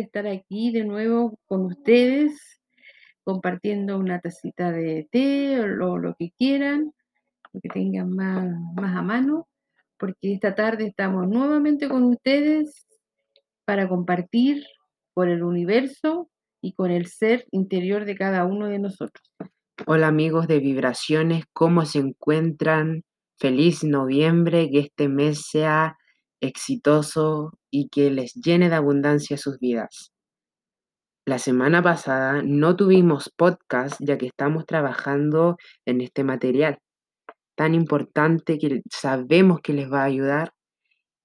estar aquí de nuevo con ustedes, compartiendo una tacita de té o lo, lo que quieran, lo que tengan más, más a mano, porque esta tarde estamos nuevamente con ustedes para compartir con el universo y con el ser interior de cada uno de nosotros. Hola amigos de Vibraciones, ¿cómo se encuentran? Feliz noviembre, que este mes sea exitoso y que les llene de abundancia sus vidas. La semana pasada no tuvimos podcast ya que estamos trabajando en este material tan importante que sabemos que les va a ayudar.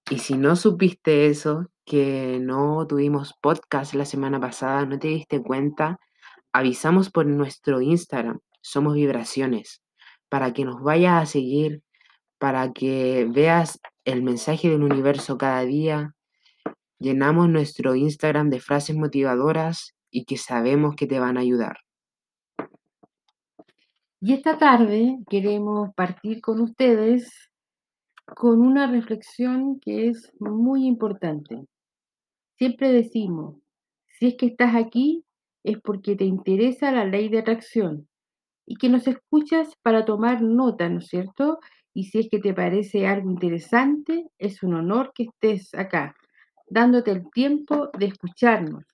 Y si no supiste eso, que no tuvimos podcast la semana pasada, no te diste cuenta, avisamos por nuestro Instagram, somos vibraciones, para que nos vayas a seguir, para que veas el mensaje del universo cada día. Llenamos nuestro Instagram de frases motivadoras y que sabemos que te van a ayudar. Y esta tarde queremos partir con ustedes con una reflexión que es muy importante. Siempre decimos, si es que estás aquí, es porque te interesa la ley de atracción y que nos escuchas para tomar nota, ¿no es cierto? Y si es que te parece algo interesante, es un honor que estés acá, dándote el tiempo de escucharnos.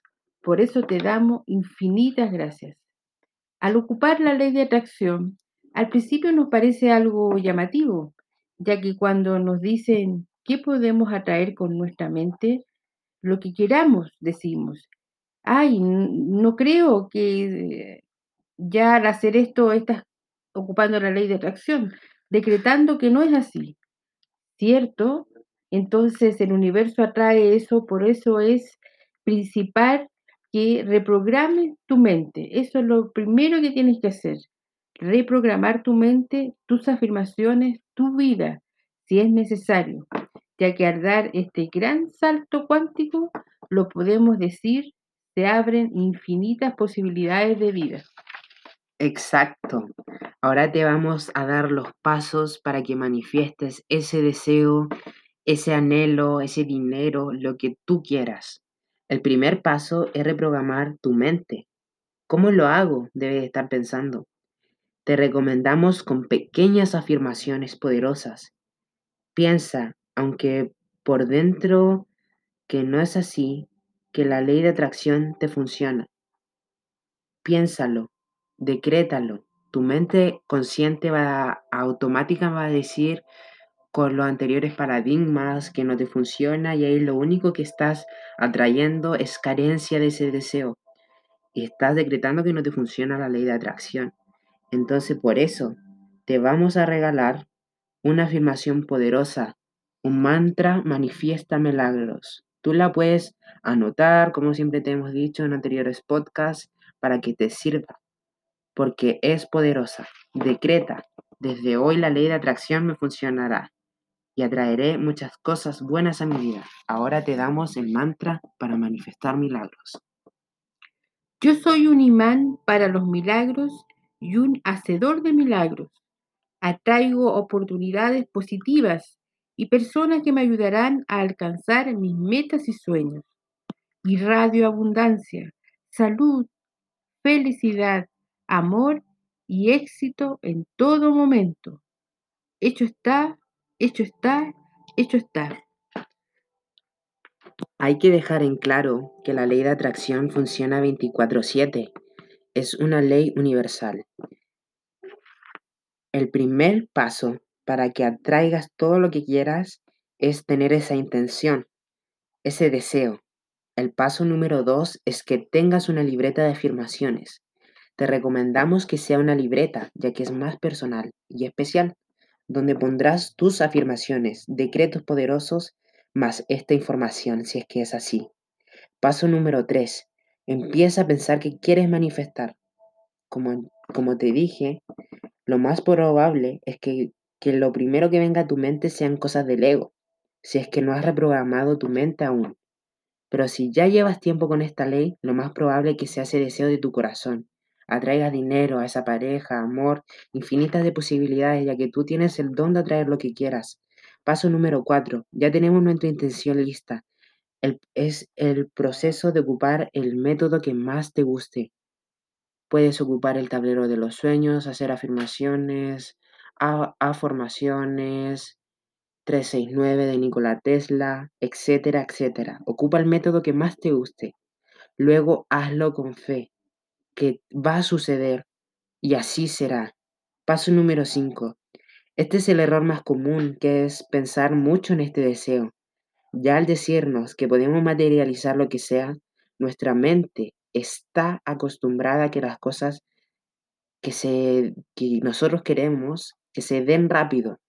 Por eso te damos infinitas gracias. Al ocupar la ley de atracción, al principio nos parece algo llamativo, ya que cuando nos dicen qué podemos atraer con nuestra mente, lo que queramos decimos. Ay, no creo que ya al hacer esto estás ocupando la ley de atracción, decretando que no es así, ¿cierto? Entonces el universo atrae eso, por eso es principal que reprogrames tu mente. Eso es lo primero que tienes que hacer. Reprogramar tu mente, tus afirmaciones, tu vida, si es necesario, ya que al dar este gran salto cuántico, lo podemos decir, se abren infinitas posibilidades de vida. Exacto. Ahora te vamos a dar los pasos para que manifiestes ese deseo, ese anhelo, ese dinero, lo que tú quieras. El primer paso es reprogramar tu mente. ¿Cómo lo hago? Debes estar pensando. Te recomendamos con pequeñas afirmaciones poderosas. Piensa, aunque por dentro que no es así, que la ley de atracción te funciona. Piénsalo, decrétalo. Tu mente consciente va automática va a decir con los anteriores paradigmas que no te funciona y ahí lo único que estás atrayendo es carencia de ese deseo. Y estás decretando que no te funciona la ley de atracción. Entonces por eso te vamos a regalar una afirmación poderosa, un mantra manifiesta milagros. Tú la puedes anotar, como siempre te hemos dicho en anteriores podcasts, para que te sirva porque es poderosa. Decreta, desde hoy la ley de atracción me funcionará y atraeré muchas cosas buenas a mi vida. Ahora te damos el mantra para manifestar milagros. Yo soy un imán para los milagros y un hacedor de milagros. Atraigo oportunidades positivas y personas que me ayudarán a alcanzar mis metas y sueños. Irradio abundancia, salud, felicidad, amor y éxito en todo momento. Hecho está, hecho está, hecho está. Hay que dejar en claro que la ley de atracción funciona 24/7. Es una ley universal. El primer paso para que atraigas todo lo que quieras es tener esa intención, ese deseo. El paso número dos es que tengas una libreta de afirmaciones. Te recomendamos que sea una libreta, ya que es más personal y especial, donde pondrás tus afirmaciones, decretos poderosos, más esta información, si es que es así. Paso número 3. Empieza a pensar que quieres manifestar. Como, como te dije, lo más probable es que, que lo primero que venga a tu mente sean cosas del ego, si es que no has reprogramado tu mente aún. Pero si ya llevas tiempo con esta ley, lo más probable es que sea ese deseo de tu corazón, atraigas dinero a esa pareja, amor, infinitas de posibilidades, ya que tú tienes el don de atraer lo que quieras. Paso número 4. Ya tenemos nuestra intención lista. Es el proceso de ocupar el método que más te guste. Puedes ocupar el tablero de los sueños, hacer afirmaciones, afirmaciones, 369 de Nikola Tesla, etcétera, etcétera. Ocupa el método que más te guste. Luego hazlo con fe, que va a suceder y así será. Paso número 5. Este es el error más común, que es pensar mucho en este deseo. Ya al decirnos que podemos materializar lo que sea, nuestra mente está acostumbrada a que las cosas que, se, que nosotros queremos que se den rápido.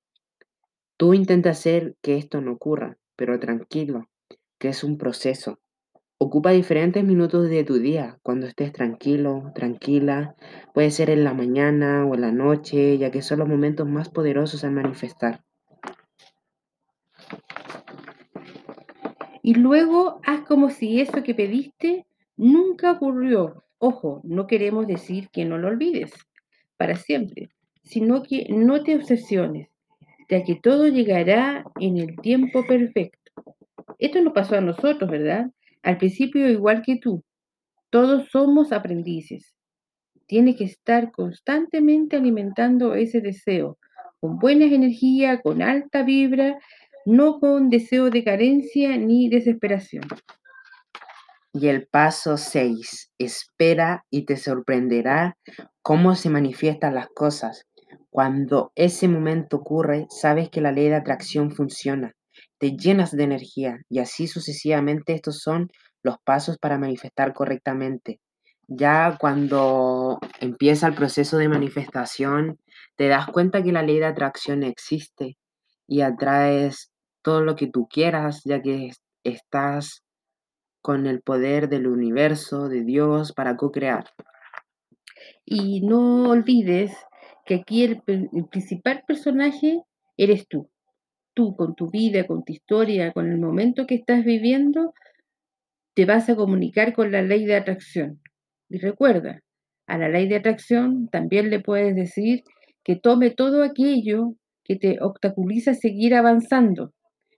Tú intenta hacer que esto no ocurra, pero tranquilo, que es un proceso. Ocupa diferentes minutos de tu día cuando estés tranquilo, tranquila. Puede ser en la mañana o en la noche, ya que son los momentos más poderosos al manifestar. Y luego haz como si eso que pediste nunca ocurrió. Ojo, no queremos decir que no lo olvides para siempre, sino que no te obsesiones, ya que todo llegará en el tiempo perfecto. Esto nos pasó a nosotros, ¿verdad? Al principio igual que tú. Todos somos aprendices. Tienes que estar constantemente alimentando ese deseo, con buenas energías, con alta vibra, no con deseo de carencia ni desesperación. Y el paso 6, espera y te sorprenderá cómo se manifiestan las cosas. Cuando ese momento ocurre, sabes que la ley de atracción funciona, te llenas de energía y así sucesivamente estos son los pasos para manifestar correctamente. Ya cuando empieza el proceso de manifestación, te das cuenta que la ley de atracción existe y atraes todo lo que tú quieras, ya que estás con el poder del universo, de Dios, para co-crear. Y no olvides que aquí el, el principal personaje eres tú. Tú con tu vida, con tu historia, con el momento que estás viviendo, te vas a comunicar con la ley de atracción. Y recuerda, a la ley de atracción también le puedes decir que tome todo aquello que te obstaculiza seguir avanzando.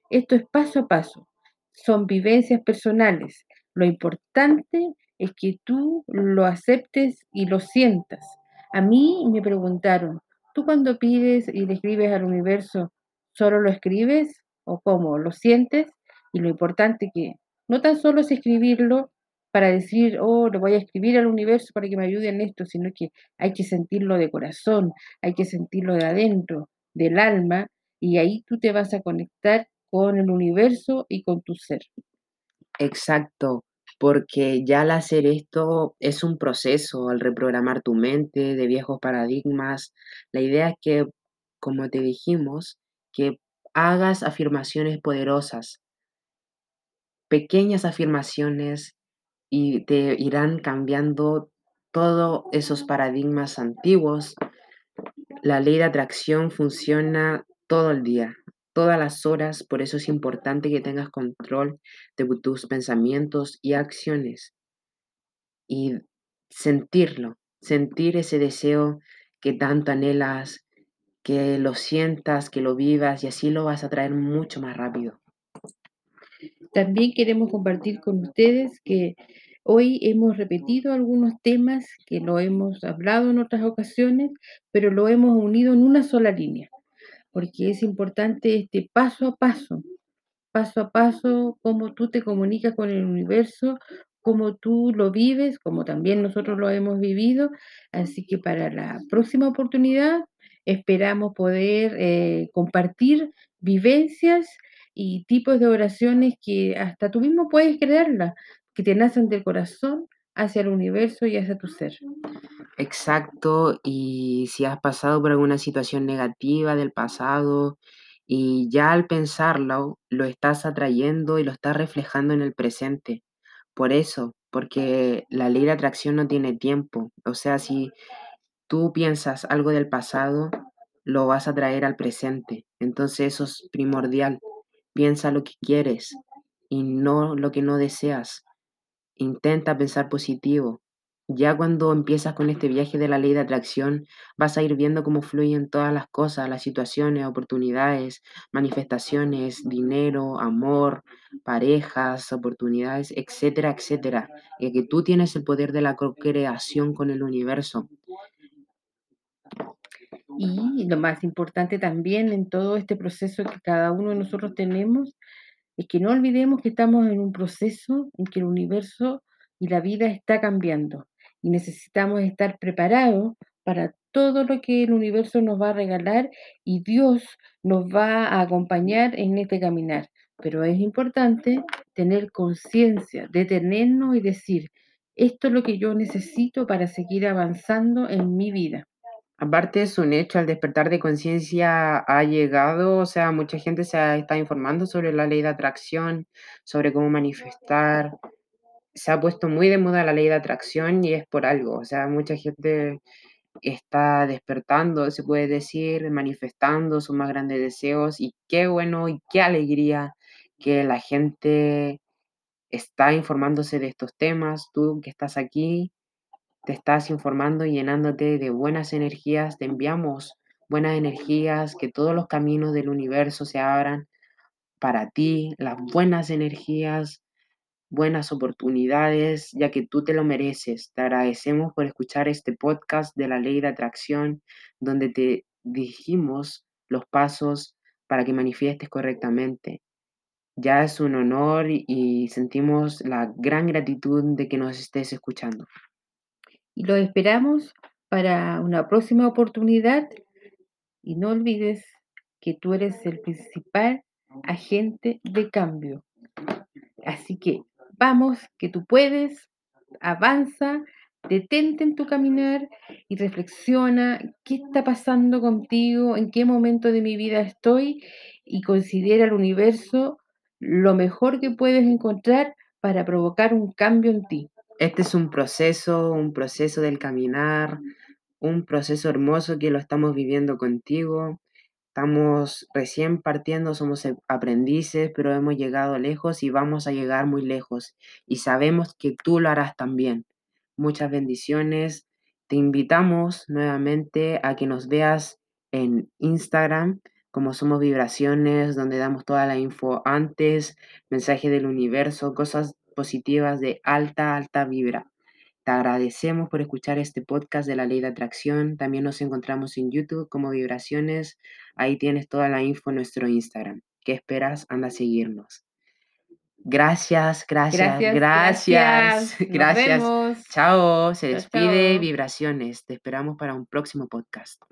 Esto es paso a paso, son vivencias personales. Lo importante es que tú lo aceptes y lo sientas. A mí me preguntaron, ¿tú cuando pides y le escribes al universo, solo lo escribes o cómo? ¿Lo sientes? Y lo importante que no tan solo es escribirlo para decir, oh, lo voy a escribir al universo para que me ayude en esto, sino que hay que sentirlo de corazón, hay que sentirlo de adentro, del alma, y ahí tú te vas a conectar con el universo y con tu ser. Exacto, porque ya al hacer esto es un proceso, al reprogramar tu mente de viejos paradigmas. La idea es que, como te dijimos, que hagas afirmaciones poderosas, pequeñas afirmaciones y te irán cambiando todos esos paradigmas antiguos. La ley de atracción funciona todo el día, todas las horas, por eso es importante que tengas control de tus pensamientos y acciones y sentirlo, sentir ese deseo que tanto anhelas, que lo sientas, que lo vivas y así lo vas a traer mucho más rápido. También queremos compartir con ustedes que hoy hemos repetido algunos temas que lo hemos hablado en otras ocasiones, pero lo hemos unido en una sola línea, porque es importante este paso a paso, paso a paso, cómo tú te comunicas con el universo, cómo tú lo vives, como también nosotros lo hemos vivido. Así que para la próxima oportunidad esperamos poder eh, compartir vivencias y tipos de oraciones que hasta tú mismo puedes crearlas, que te nacen del corazón hacia el universo y hacia tu ser. Exacto, y si has pasado por alguna situación negativa del pasado y ya al pensarlo lo estás atrayendo y lo estás reflejando en el presente. Por eso, porque la ley de atracción no tiene tiempo. O sea, si tú piensas algo del pasado, lo vas a traer al presente. Entonces eso es primordial. Piensa lo que quieres y no lo que no deseas. Intenta pensar positivo Ya cuando empiezas con este viaje de la ley de atracción, vas a ir viendo cómo fluyen todas las cosas, las situaciones, oportunidades, manifestaciones, dinero, amor, parejas, oportunidades, etcétera, etcétera. Y que tú tienes el poder de la co-creación con el universo. Y lo más importante también en todo este proceso que cada uno de nosotros tenemos es que no olvidemos que estamos en un proceso en que el universo y la vida está cambiando y necesitamos estar preparados para todo lo que el universo nos va a regalar y Dios nos va a acompañar en este caminar. Pero es importante tener conciencia, detenernos y decir, esto es lo que yo necesito para seguir avanzando en mi vida. Aparte es un hecho, al despertar de conciencia ha llegado, o sea, mucha gente se ha- está informando sobre la ley de atracción, sobre cómo manifestar. Se ha puesto muy de moda la ley de atracción y es por algo, o sea, mucha gente está despertando, se puede decir, manifestando sus más grandes deseos y qué bueno y qué alegría que la gente está informándose de estos temas, tú que estás aquí te estás informando y llenándote de buenas energías, te enviamos buenas energías, que todos los caminos del universo se abran para ti, las buenas energías, buenas oportunidades, ya que tú te lo mereces. Te agradecemos por escuchar este podcast de la ley de atracción, donde te dijimos los pasos para que manifiestes correctamente. Ya es un honor y, sentimos la gran gratitud de que nos estés escuchando. Y lo esperamos para una próxima oportunidad y no olvides que tú eres el principal agente de cambio. Así que vamos, que tú puedes, avanza, detente en tu caminar y reflexiona qué está pasando contigo, en qué momento de mi vida estoy y considera el universo lo mejor que puedes encontrar para provocar un cambio en ti. Este es un proceso, un proceso del caminar, un proceso hermoso que lo estamos viviendo contigo. Estamos recién partiendo, somos aprendices, pero hemos llegado lejos y vamos a llegar muy lejos. Y sabemos que tú lo harás también. Muchas bendiciones. Te invitamos nuevamente a que nos veas en Instagram como Somos Vibraciones, donde damos toda la info antes, mensaje del universo, cosas positivas de alta, alta vibra. Te agradecemos por escuchar este podcast de la ley de atracción. También nos encontramos en YouTube como Vibraciones. Ahí tienes toda la info en nuestro Instagram. ¿Qué esperas? Anda a seguirnos. Gracias, gracias, Gracias, gracias, gracias. Gracias. Chao, se despide. Vibraciones. Te esperamos para un próximo podcast.